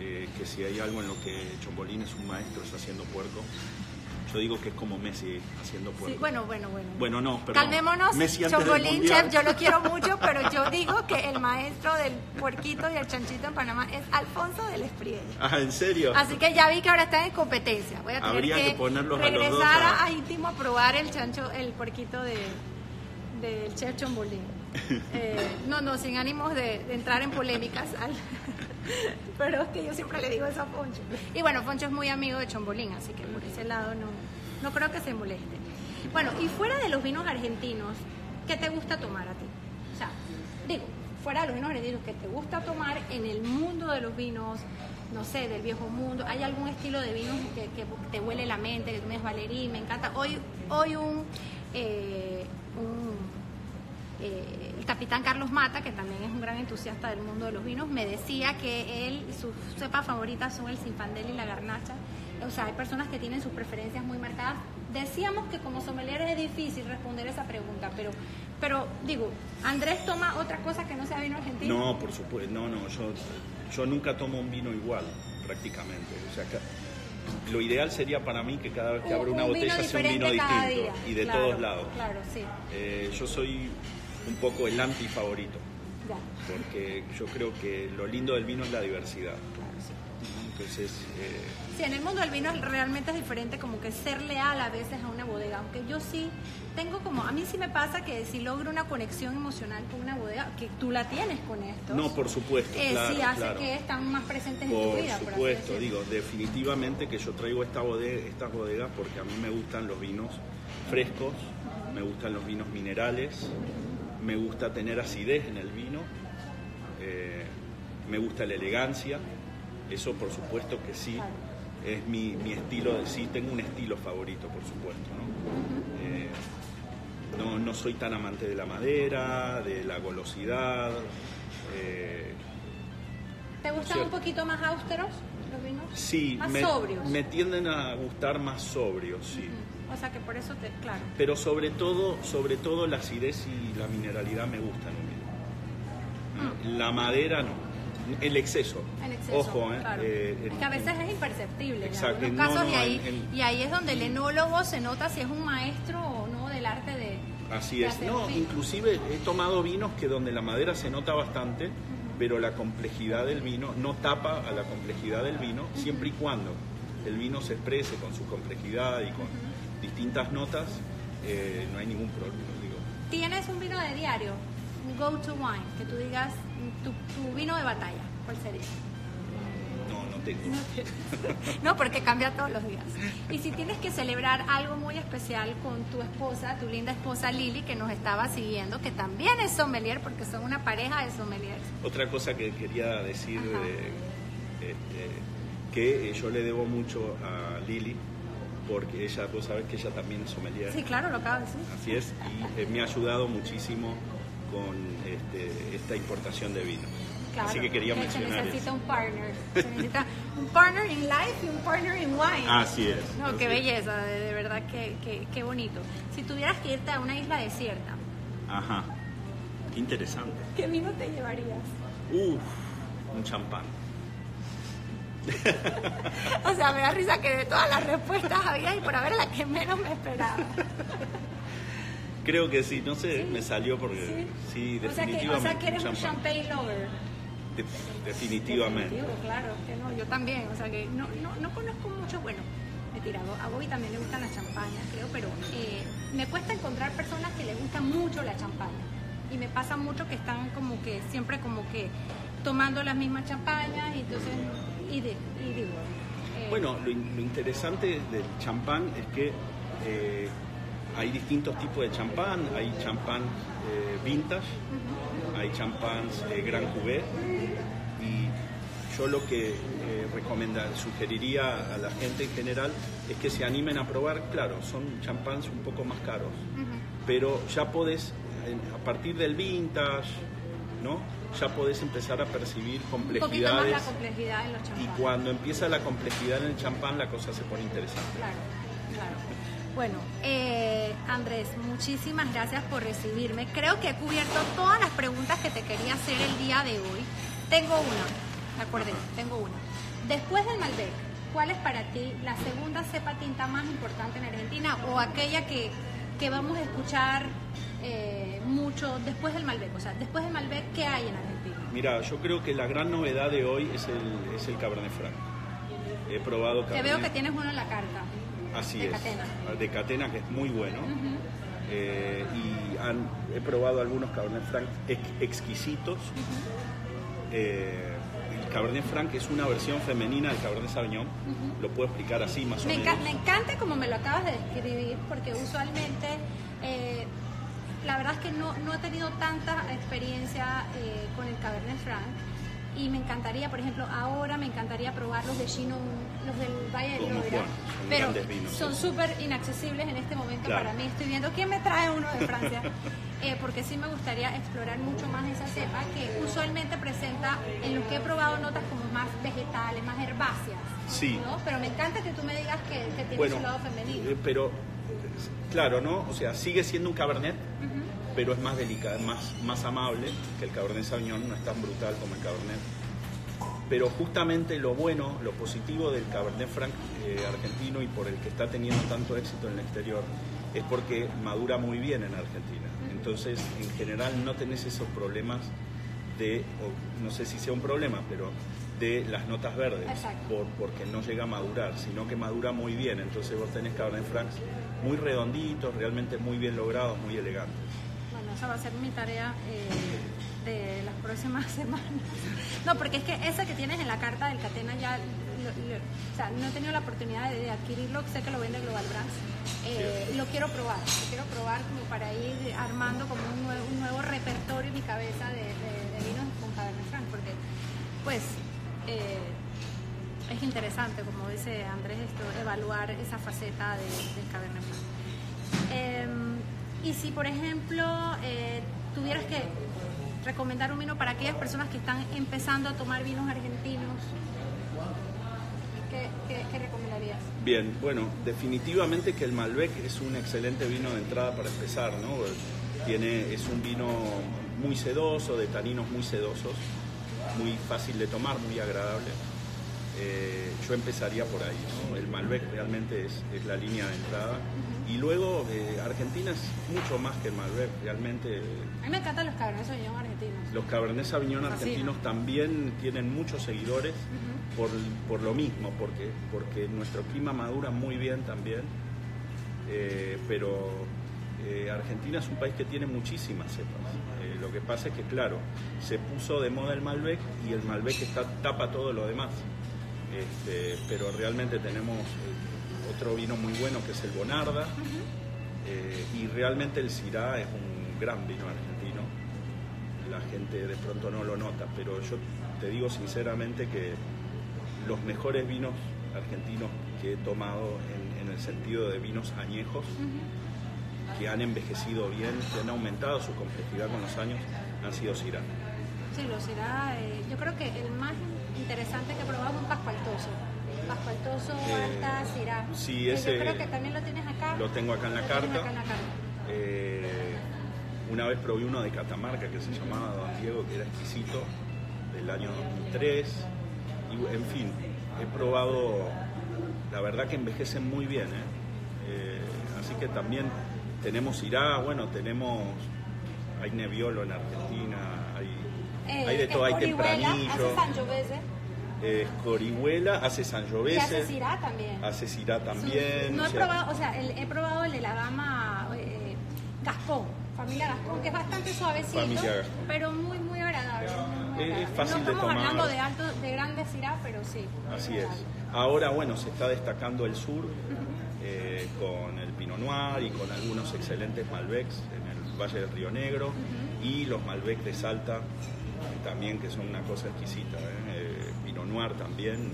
eh, que si hay algo en lo que Chombolín es un maestro es haciendo puerco. Yo digo que es como Messi haciendo puerco. Sí, bueno, bueno, bueno. Bueno, no, perdón. Calmémonos, Messi Chocolín. Chef, yo lo quiero mucho, pero yo digo que el maestro del puerquito y el chanchito en Panamá es Alfonso del Espriel. Ah, ¿en serio? Así que ya vi que ahora está en competencia. Voy a tener Habría que, que ponerlos a los regresar dos a- a, íntimo a probar el chancho, el puerquito de del chef Chombolín. Eh, no, no, sin ánimos de, entrar en polémicas. <laughs> pero es que yo siempre le digo eso a Poncho. Y bueno, Poncho es muy amigo de Chombolín, así que por ese lado no, no creo que se moleste. Bueno, y fuera de los vinos argentinos, ¿qué te gusta tomar a ti? O sea, digo, fuera de los vinos argentinos, ¿qué te gusta tomar en el mundo de los vinos? No sé, del viejo mundo. ¿Hay algún estilo de vinos que, que te huele la mente, que tú me Valerí, me encanta? Hoy, hoy un, eh, un eh, el capitán Carlos Mata, que también es un gran entusiasta del mundo de los vinos, me decía que él, sus cepas favoritas son el Zinfandel y la Garnacha. O sea, hay personas que tienen sus preferencias muy marcadas. Decíamos que como sommelier es difícil responder esa pregunta, pero, pero digo, Andrés toma otra cosa que no sea vino argentino. No, por supuesto, no, no, yo, yo nunca tomo un vino igual, prácticamente. O sea, ca- lo ideal sería para mí que cada vez que abro una un botella sea un vino distinto día. y de Claro, todos lados. Claro, sí. Eh, yo soy un poco el anti favorito, Ya. porque yo creo que lo lindo del vino es la diversidad. Claro, sí. Entonces, eh, Sí, en el mundo del vino realmente es diferente como que ser leal a veces a una bodega, aunque yo sí tengo como, a mí sí me pasa que si logro una conexión emocional con una bodega, que tú la tienes con esto, no, por supuesto, eh, claro, sí hace claro. que están más presentes en tu Por vida. por así supuesto, digo, definitivamente que yo traigo esta bodega, estas bodegas porque a mí me gustan los vinos frescos, me gustan los vinos minerales, me gusta tener acidez en el vino, eh, me gusta la elegancia, eso por supuesto que sí, es mi, mi estilo, de, sí, tengo un estilo favorito, por supuesto, ¿no? Eh, no, no soy tan amante de la madera, de la golosidad. eh, ¿Te gustan Cierto. un poquito más austeros los vinos? Sí, Más me, sobrios. me tienden a gustar más sobrios, sí. O sea que por eso te, claro. Pero sobre todo, sobre todo la acidez y la mineralidad me gustan un vino. La madera no. El exceso. En exceso, Ojo, ¿eh? claro. Eh, es que a veces es imperceptible Exacto, en no, casos no, y, ahí, en- en- y ahí es donde el enólogo se nota si es un maestro o no del arte de... Así de es. hacer No, vino. inclusive he tomado vinos que donde la madera se nota bastante, pero la complejidad del vino no tapa a la complejidad del vino, siempre y cuando el vino se exprese con su complejidad y con distintas notas, eh, no hay ningún problema. Digo. ¿Tienes un vino de diario? Un go-to wine, que tú digas tu, tu vino de batalla. ¿Cuál sería? No, no tengo. <laughs> No, porque cambia todos los días. Y si tienes que celebrar algo muy especial con tu esposa, tu linda esposa Lili, que nos estaba siguiendo, que también es sommelier, porque son una pareja de sommeliers. Otra cosa que quería decir, eh, este, que yo le debo mucho a Lili, porque ella, vos sabés que ella también es sommelier. Sí, claro, lo acabo de decir. Así es, y eh, me ha ayudado muchísimo con este, esta importación de vino. Claro, Así que quería se mencionar necesita eso. un partner. <laughs> Se necesita un partner in life y un partner in wine. Así es. No, qué belleza, de, de verdad, qué, qué, qué bonito. Si tuvieras que irte a una isla desierta, Ajá. Qué interesante. ¿qué vino te llevarías? Uf, un champán. <laughs> O sea, me da risa que de todas las respuestas había y por haber la que menos me esperaba. Creo que sí, no sé, me salió porque sí, O sea, que, definitivamente. o sea, que eres un champagne lover. De- definitivamente. Definitivo, claro, que no, yo también, o sea que no, no, no conozco mucho, bueno, mentira, a Bobby también le gustan las champañas, creo, pero eh, me cuesta encontrar personas que le gustan mucho la champaña. Y me pasa mucho que están como que siempre como que tomando las mismas champañas y entonces, y, de, y digo... eh, Bueno, lo, in- lo interesante del champán es que eh, hay distintos tipos de champán. Hay champán eh, vintage, hay champáns eh, Gran Cuvée y yo lo que eh, recomenda, sugeriría a la gente en general es que se animen a probar, claro, son champáns un poco más caros, pero ya podés, a partir del vintage, ¿no? Ya podés empezar a percibir un poquito más complejidades la complejidad en los y champanes. cuando empieza la complejidad en el champán, la cosa se pone interesante. Claro, claro. Bueno, eh, Andrés, muchísimas gracias por recibirme. Creo que he cubierto todas las preguntas que te quería hacer el día de hoy. Tengo una, acordé, tengo una. Después del Malbec, ¿cuál es para ti la segunda cepa tinta más importante en Argentina o aquella que, que vamos a escuchar eh, mucho después del Malbec? O sea, después del Malbec, ¿qué hay en Argentina? Mira, yo creo que la gran novedad de hoy es el, es el Cabernet Franc. He probado Te Cabernet. veo que tienes uno en la carta. Así de es. Catena. De Catena, que es muy bueno. Eh, y han- he probado algunos Cabernet Franc ex- exquisitos. Eh, el Cabernet Franc es una versión femenina del Cabernet Sauvignon. Lo puedo explicar así, más o Me, menos. me encanta como me lo acabas de describir, porque usualmente, eh, la verdad es que no, no he tenido tanta experiencia eh, con el Cabernet Franc. Y me encantaría, por ejemplo, ahora me encantaría probar los de Chinon, los del Valle del Loira. Pero vinos, son sí. súper inaccesibles en este momento Claro. para mí. Estoy viendo quién me trae uno de Francia. <laughs> Eh, porque sí me gustaría explorar mucho más esa cepa que usualmente presenta en lo que he probado notas como más vegetales, más herbáceas. Sí. ¿no? Pero me encanta que tú me digas que, que tiene Bueno, su lado femenino. eh, pero claro, ¿no? O sea, sigue siendo un Cabernet, pero es más delicado, más, más amable que el Cabernet Sauvignon, no es tan brutal como el Cabernet. Pero justamente lo bueno, lo positivo del Cabernet Franc eh, argentino y por el que está teniendo tanto éxito en el exterior es porque madura muy bien en Argentina. Entonces, en general no tenés esos problemas de, o no sé si sea un problema, pero de las notas verdes, por, porque no llega a madurar, sino que madura muy bien. Entonces vos tenés Cabernet Francs muy redonditos, realmente muy bien logrados, muy elegantes. Bueno, esa va a ser mi tarea eh, de las próximas <laughs> semanas. No, porque es que esa que tienes en la carta del Catena ya, lo- lo- o sea, no he tenido la oportunidad de, de adquirirlo, sé que lo vende Global Brands. Eh, Lo quiero probar, lo quiero probar como para ir armando como un nuevo, un nuevo repertorio en mi cabeza de, de- de vinos con Cabernet Franc, porque pues eh, es interesante, como dice Andrés, esto, evaluar esa faceta de, del Cabernet. Eh, y si, por ejemplo, eh, tuvieras que recomendar un vino para aquellas personas que están empezando a tomar vinos argentinos, ¿qué, qué- qué recomendarías? Bien, bueno, definitivamente que el Malbec es un excelente vino de entrada para empezar, ¿no? Tiene, es un vino muy sedoso, de taninos muy sedosos, muy fácil de tomar, muy agradable. Eh, yo empezaría por ahí, ¿no? El Malbec realmente es, es la línea de entrada. Y luego, eh, Argentina es mucho más que el Malbec, realmente A mí me encantan los Cabernet Sauvignon argentinos. los Cabernet Sauvignon argentinos también tienen muchos seguidores por, por lo mismo, porque, porque nuestro clima madura muy bien también, Eh, pero Argentina es un país que tiene muchísimas cepas. Lo que pasa es que, claro, se puso de moda el Malbec y el Malbec está, tapa todo lo demás. Este, pero realmente tenemos eh, otro vino muy bueno que es el Bonarda. Eh, y realmente el Syrah es un gran vino argentino. La gente de pronto no lo nota, pero yo te digo sinceramente que los mejores vinos argentinos que he tomado en, en el sentido de vinos añejos que han envejecido bien, que han aumentado su complejidad con los años, han sido Syrah. Sí, los Syrah, eh, yo creo que el más interesante que he probado es un pascualtoso. Pascualtoso, Eh, alta, Syrah. sí, ese- Yo creo que también lo tienes acá. Lo tengo acá en la carta. acá en la carta. Eh, una vez probé uno de Catamarca que se llamaba Don Diego, que era exquisito, del año 2003. Y, en fin, he probado, la verdad que envejecen muy bien. Eh, así que también tenemos Irá, bueno, tenemos, hay Nebbiolo en Argentina, hay, Eh, hay de todo, hay tempranillo, Hace eh, Escorihuela, hace y hace Sangiovese, Syrah también. hace Syrah también. No o he sea, probado, o sea, el- he probado el de la gama eh, Gaspón, familia Gaspón, que es bastante suavecito, Familia Gaspón. pero muy, muy agradable. muy, Es- fácil no de estamos tomar. hablando de alto, de grandes Syrah, pero sí. Así es. Ahora, bueno, se está destacando el sur eh, con el Pinot Noir y con algunos excelentes Malbecs en el Valle del Río Negro y los Malbec de Salta también, que son una cosa exquisita. ¿eh? Eh, Pinot Noir también,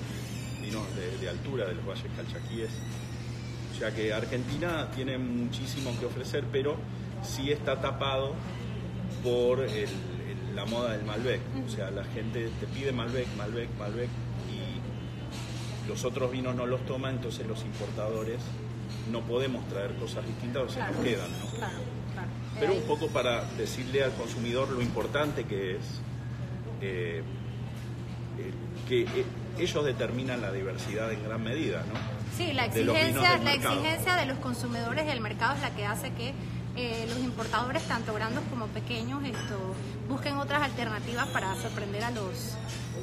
vinos de, de altura de los valles calchaquíes. O sea que Argentina tiene muchísimo que ofrecer, pero sí está tapado por el- el- la moda del Malbec. O sea, la gente te pide Malbec, Malbec, Malbec los otros vinos no los toman, entonces los importadores no podemos traer cosas distintas o se Claro. nos quedan. ¿no? Claro, claro. Pero Eh, un poco para decirle al consumidor lo importante que es eh, eh, que eh, ellos determinan la diversidad en gran medida, ¿no? Sí, la de exigencia, del la exigencia de los consumidores del mercado es la que hace que eh, los importadores, tanto grandes como pequeños, esto, busquen otras alternativas para sorprender a los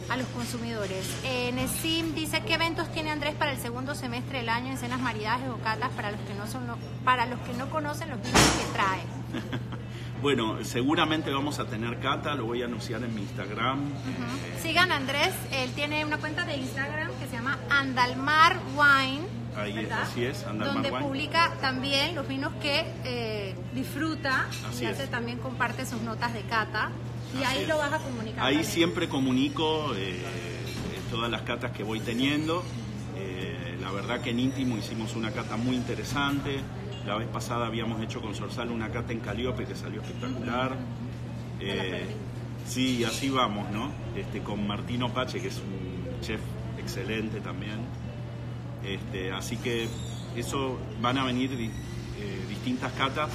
a los consumidores. Eh, Nesim dice qué eventos tiene Andrés para el segundo semestre del año en cenas maridajes o catas para los que no son para los que no conocen los vinos que trae. <laughs> Bueno, seguramente vamos a tener cata, lo voy a anunciar en mi Instagram. Eh, Sigan a Andrés, él tiene una cuenta de Instagram que se llama Andalmar Wine. Ahí es, así es, Andalmar donde Wine. publica también los vinos que eh, disfruta Así y hace también comparte sus notas de cata y Así ahí es. lo vas a comunicar. Ahí también. siempre comunico eh, eh, todas las catas que voy teniendo. Eh, la verdad que en íntimo hicimos una cata muy interesante. La vez pasada habíamos hecho con Sorsal una cata en Caliope que salió espectacular. Eh, perdí. sí, así vamos, ¿no? Este, con Martino Pache, que es un chef excelente también. Este, así que eso van a venir eh, distintas catas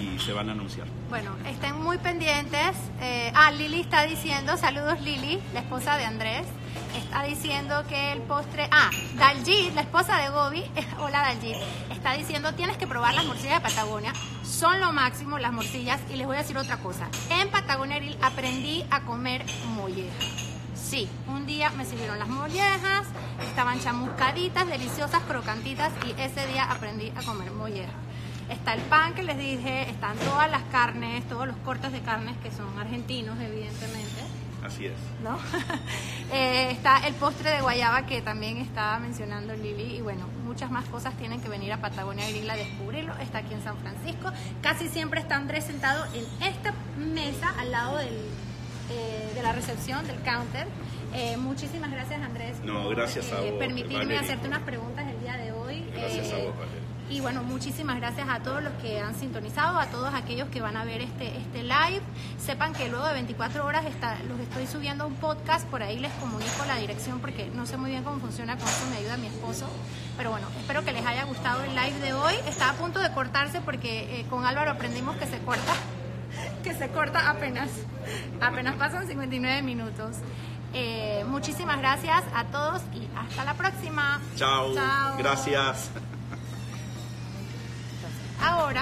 y se van a anunciar. Bueno, estén muy pendientes. Eh, ah, Lili está diciendo, saludos Lili, la esposa de Andrés, está diciendo que el postre, ah, Daljit, la esposa de Gobi, <laughs> hola Daljit, está diciendo tienes que probar las morcillas de Patagonia, son lo máximo las morcillas y les voy a decir otra cosa, en Patagonia Grill aprendí a comer molleja. Sí, un día me sirvieron las mollejas, estaban chamuscaditas, deliciosas, crocantitas y ese día aprendí a comer molleja. Está el pan que les dije, están todas las carnes, todos los cortes de carnes que son argentinos, evidentemente, Así es. ¿no? <laughs> Eh, está el postre de guayaba que también estaba mencionando Lili y bueno, muchas más cosas tienen que venir a Patagonia Grill a descubrirlo. Está aquí en San Francisco. Casi siempre está Andrés sentado en esta mesa al lado del, eh, de la recepción, del counter. Eh, muchísimas gracias Andrés No, por gracias a eh, vos, permitirme Valerie. hacerte unas preguntas el día de hoy. Gracias a Eh, vos, Valeria. y bueno, muchísimas gracias a todos los que han sintonizado, a todos aquellos que van a ver este, este live. Sepan que luego de 24 horas está, los estoy subiendo a un podcast, por ahí les comunico la dirección porque no sé muy bien cómo funciona, con eso me ayuda mi esposo. Pero bueno, espero que les haya gustado el live de hoy. Está a punto de cortarse porque eh, con Álvaro aprendimos que se corta, que se corta apenas, apenas pasan 59 minutos. Eh, muchísimas gracias a todos y hasta la próxima. Chao. Chao. Gracias. Ahora